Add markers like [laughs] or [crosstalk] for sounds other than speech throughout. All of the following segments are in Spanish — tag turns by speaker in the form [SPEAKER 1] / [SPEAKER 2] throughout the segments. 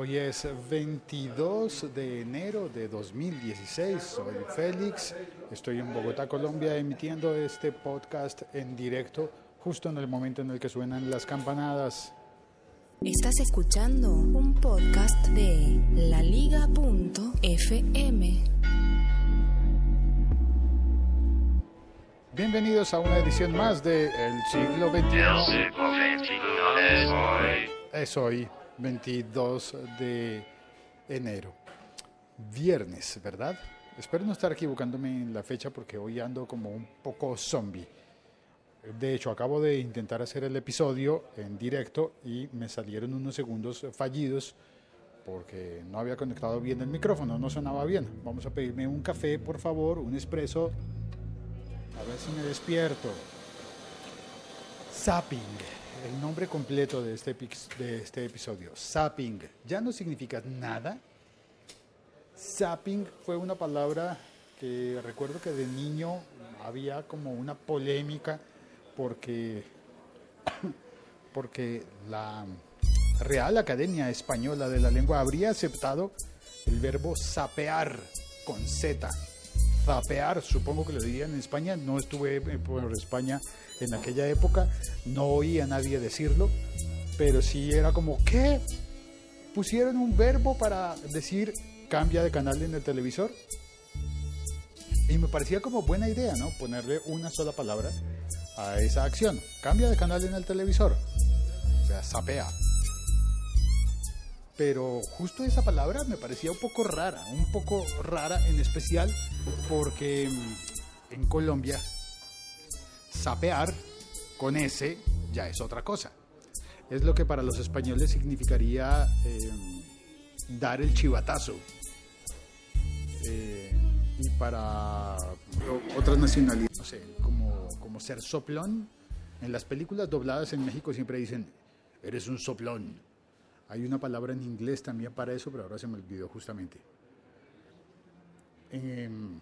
[SPEAKER 1] Hoy es 22 de enero de 2016. Soy Félix. Estoy en Bogotá, Colombia, emitiendo este podcast en directo justo en el momento en el que suenan las campanadas.
[SPEAKER 2] Estás escuchando un podcast de laliga.fm.
[SPEAKER 1] Bienvenidos a una edición más de El siglo XXI. Es hoy, 22 de enero. Viernes, ¿verdad? Espero no estar equivocándome en la fecha porque hoy ando como un poco zombie. De hecho, acabo de intentar hacer el episodio en directo y me salieron unos segundos fallidos porque no había conectado bien el micrófono, no sonaba bien. Vamos a pedirme un café, por favor, un espresso. A ver si me despierto. Zapping, el nombre completo de este, de este episodio. Zapping, ya no significa nada. Zapping fue una palabra que recuerdo que de niño había como una polémica porque, [coughs] porque la Real Academia Española de la Lengua habría aceptado el verbo sapear con Z. Zapear, supongo que lo dirían en España, no estuve por España en aquella época, no oí a nadie decirlo, pero sí era como, ¿qué? ¿Pusieron un verbo para decir cambia de canal en el televisor? Y me parecía como buena idea, ¿no? Ponerle una sola palabra a esa acción. Cambia de canal en el televisor. O sea, sapea. Pero justo esa palabra me parecía un poco rara, un poco rara en especial porque mm, en Colombia sapear con S ya es otra cosa. Es lo que para los españoles significaría eh, dar el chivatazo. Eh, y para otras nacionalidades, no sé, como, como ser soplón. En las películas dobladas en México siempre dicen, eres un soplón. Hay una palabra en inglés también para eso, pero ahora se me olvidó justamente. Em,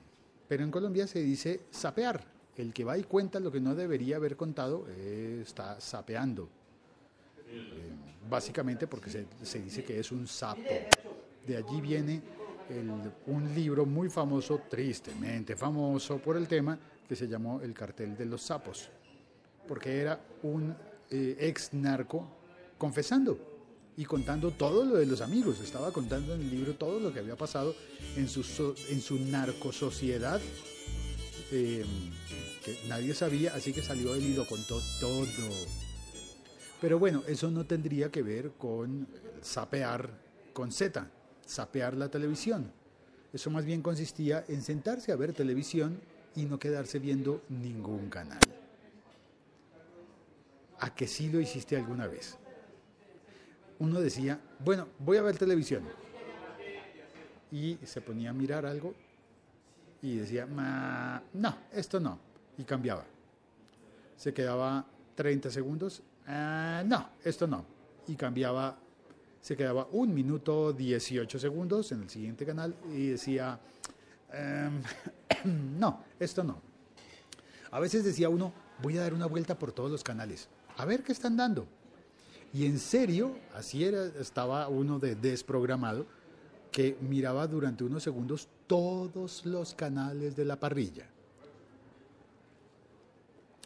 [SPEAKER 1] pero en Colombia se dice sapear. El que va y cuenta lo que no debería haber contado eh, está sapeando. Em, básicamente porque se, dice que es un sapo. De allí viene un libro muy famoso, tristemente famoso por el tema, que se llamó El cartel de los sapos, porque era un eh, ex narco confesando y contando todo lo de los amigos, estaba contando en el libro todo lo que había pasado en su, en su narco sociedad, em, que nadie sabía, así que salió él y lo contó todo. Pero bueno, eso no tendría que ver con sapear con Z sapear la televisión. Eso más bien consistía en sentarse a ver televisión y no quedarse viendo ningún canal. ¿A que sí lo hiciste alguna vez? Uno decía, bueno, voy a ver televisión. Y se ponía a mirar algo y decía, no, esto no. Y cambiaba. Se quedaba 30 segundos, ah, no, esto no. Y cambiaba se quedaba un minuto 18 segundos en el siguiente canal y decía, em, [clears throat] no, esto no. A veces decía uno, voy a dar una vuelta por todos los canales, a ver qué están dando. Y en serio, así era, estaba uno de desprogramado, que miraba durante unos segundos todos los canales de la parrilla.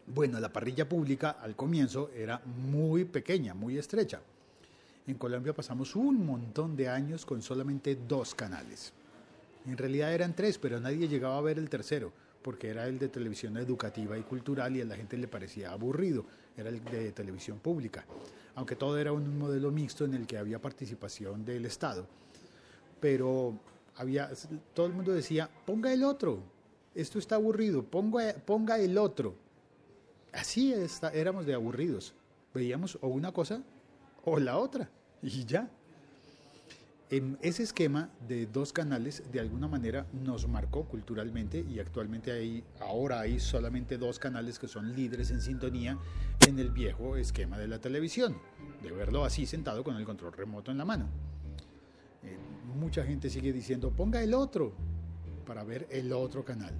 [SPEAKER 1] Bueno, la parrilla pública al comienzo era muy pequeña, muy estrecha. En Colombia pasamos un montón de años con solamente dos canales. En realidad eran tres, pero nadie llegaba a ver el tercero, porque era el de televisión educativa y cultural y a la gente le parecía aburrido, era el de televisión pública, aunque todo era un modelo mixto en el que había participación del Estado. Pero había, todo el mundo decía, ponga el otro, esto está aburrido, ponga, ponga el otro. Así éramos de aburridos. Veíamos o una cosa o la otra y ya. Ese esquema de dos canales de alguna manera nos marcó culturalmente y actualmente hay, ahora hay solamente dos canales que son líderes en sintonía en el viejo esquema de la televisión, de verlo así sentado con el control remoto en la mano. Eh, mucha gente sigue diciendo ponga el otro para ver el otro canal.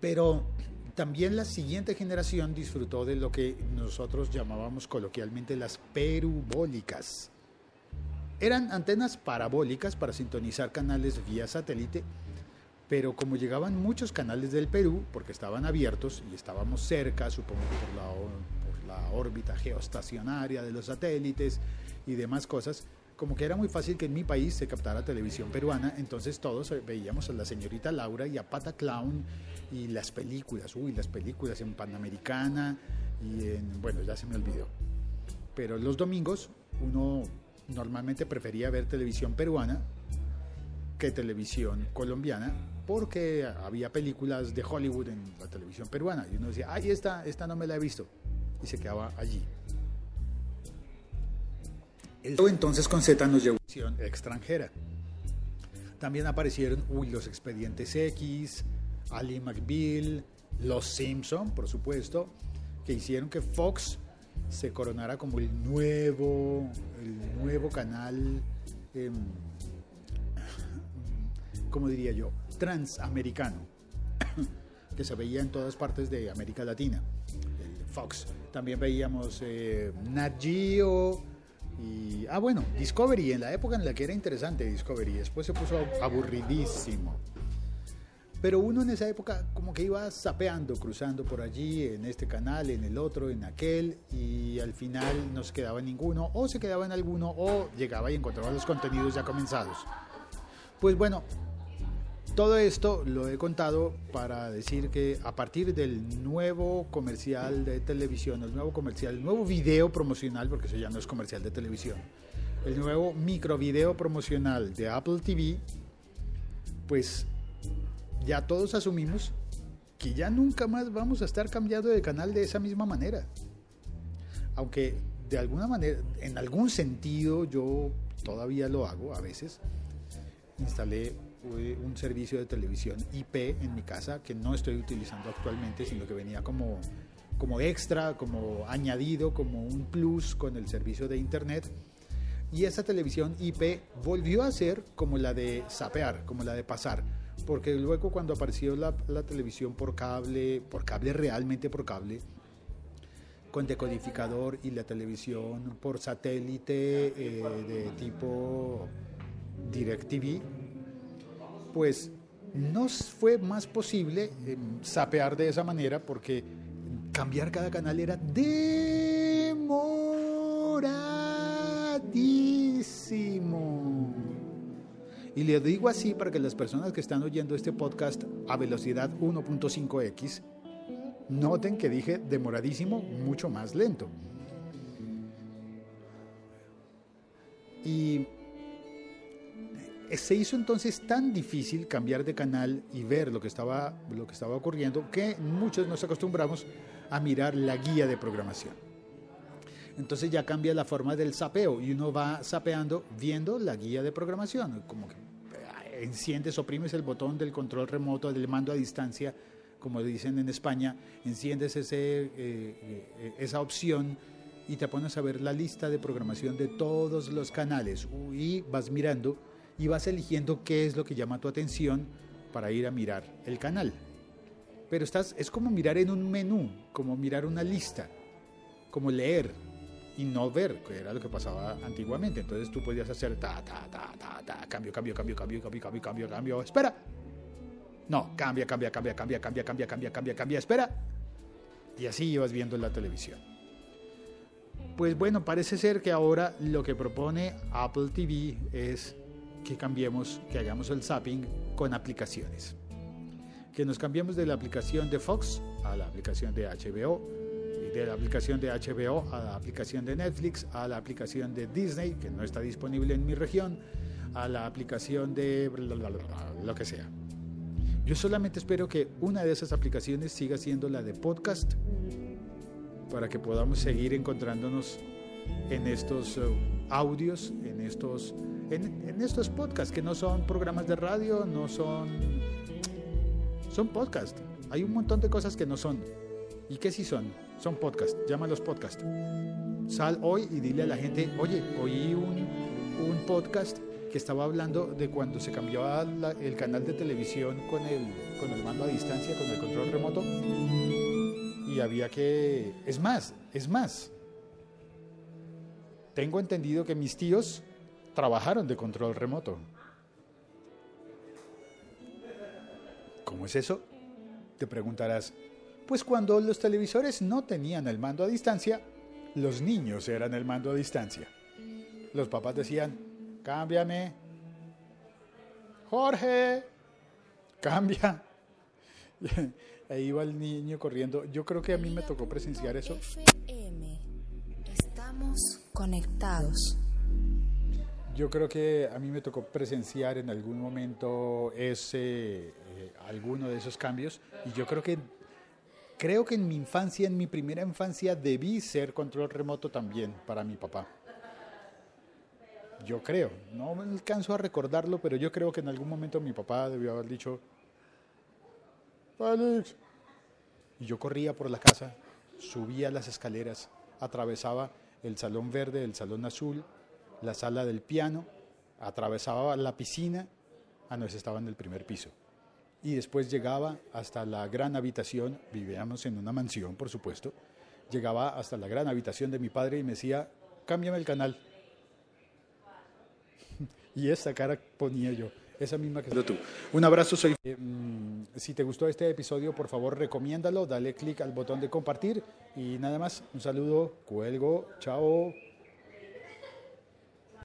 [SPEAKER 1] Pero también la siguiente generación disfrutó de lo que nosotros llamábamos coloquialmente las perubólicas. Eran antenas parabólicas para sintonizar canales vía satélite, pero como llegaban muchos canales del Perú, porque estaban abiertos y estábamos cerca, supongo por la, por la órbita geoestacionaria de los satélites y demás cosas, como que era muy fácil que en mi país se captara televisión peruana, entonces todos veíamos a la señorita Laura y a Pata Clown y las películas, uy, las películas en Panamericana y en, bueno, ya se me olvidó. Pero los domingos uno normalmente prefería ver televisión peruana que televisión colombiana porque había películas de Hollywood en la televisión peruana y uno decía, ay, esta, esta no me la he visto y se quedaba allí. Entonces con Z nos llevó a extranjera. También aparecieron uy, los expedientes X, Ali McBeal, Los Simpson, por supuesto, que hicieron que Fox se coronara como el nuevo, el nuevo canal, eh, ¿cómo diría yo? Transamericano, que se veía en todas partes de América Latina, Fox. También veíamos eh, Nat Geo, y, ah, bueno, Discovery, en la época en la que era interesante Discovery, después se puso aburridísimo. Pero uno en esa época como que iba sapeando, cruzando por allí, en este canal, en el otro, en aquel, y al final no se quedaba ninguno, o se quedaba en alguno, o llegaba y encontraba los contenidos ya comenzados. Pues bueno, todo esto lo he contado para decir que a partir del nuevo comercial de televisión, el nuevo comercial, el nuevo video promocional, porque eso ya no es comercial de televisión, el nuevo micro video promocional de Apple TV, pues ya todos asumimos que ya nunca más vamos a estar cambiando de canal de esa misma manera. Aunque de alguna manera, en algún sentido, yo todavía lo hago a veces. Instalé un servicio de televisión IP en mi casa que no estoy utilizando actualmente, sino que venía como, como extra, como añadido, como un plus con el servicio de internet. Y esa televisión IP volvió a ser como la de sapear, como la de pasar. Porque luego cuando apareció la, televisión por cable, por cable realmente por cable, con decodificador y la televisión por satélite eh, de tipo DirecTV, pues no fue más posible eh, sapear de esa manera porque cambiar cada canal era demoradísimo. Y le digo así para que las personas que están oyendo este podcast a velocidad 1.5x noten que dije demoradísimo, mucho más lento. Y se hizo entonces tan difícil cambiar de canal y ver lo que estaba, lo que estaba ocurriendo que muchos nos acostumbramos a mirar la guía de programación. Entonces ya cambia la forma del sapeo y uno va sapeando viendo la guía de programación, como que eh, enciendes, oprimes el botón del control remoto, del mando a distancia, como dicen en España, enciendes ese, eh, eh, esa opción y te pones a ver la lista de programación de todos los canales y vas mirando y vas eligiendo qué es lo que llama tu atención para ir a mirar el canal. Pero estás, es como mirar en un menú, como mirar una lista, como leer y no ver, que era lo que pasaba antiguamente. Entonces tú podías hacer ta, ta, ta, ta, ta, cambio, cambio, cambio, cambio, cambio, cambio, cambio, cambio, espera. No, cambia, cambia, cambia, cambia, cambia, cambia, cambia, cambia, cambia, espera. Y así ibas viendo en la televisión. Pues bueno, parece ser que ahora lo que propone Apple TV es que cambiemos, que hagamos el zapping con aplicaciones. Que nos cambiemos de la aplicación de Fox a la aplicación de HBO, de la aplicación de HBO a la aplicación de Netflix, a la aplicación de Disney, que no está disponible en mi región, a la aplicación de lo que sea. Yo solamente espero que una de esas aplicaciones siga siendo la de podcast para que podamos seguir encontrándonos en estos eh, audios, en estos en, estos podcasts que no son programas de radio, no son... Son podcasts. Hay un montón de cosas que no son. ¿Y qué sí son? Son podcasts. Llámalos podcasts. Sal hoy y dile a la gente, oye, oí un, un podcast que estaba hablando de cuando se cambiaba el canal de televisión con el, con el mando a distancia, con el control remoto. Y había que... Es más, es más. Tengo entendido que mis tíos trabajaron de control remoto. ¿Cómo es eso? Te preguntarás. Pues cuando los televisores no tenían el mando a distancia, los niños eran el mando a distancia. Los papás decían, cámbiame. Jorge, cambia. Ahí [laughs] iba el niño corriendo. Yo creo que a mí me tocó presenciar eso.
[SPEAKER 2] FM. Estamos conectados.
[SPEAKER 1] Yo creo que a mí me tocó presenciar en algún momento ese, eh, alguno de esos cambios y yo creo que creo que en mi infancia, en mi primera infancia, debí ser control remoto también para mi papá. Yo creo, no me alcanzo a recordarlo, pero yo creo que en algún momento mi papá debió haber dicho, Alex. Y yo corría por la casa, subía las escaleras, atravesaba el salón verde, el salón azul, la sala del piano, atravesaba la piscina, ah no, ese estaba en el primer piso. Y después llegaba hasta la gran habitación, vivíamos en una mansión, por supuesto, llegaba hasta la gran habitación de mi padre y me decía, cámbiame el canal. [laughs] y esa cara ponía yo, esa misma que tú. Un abrazo, soy... Eh, mm, si te gustó este episodio, por favor, recomiéndalo, dale clic al botón de compartir y nada más, un saludo, cuelgo, chao.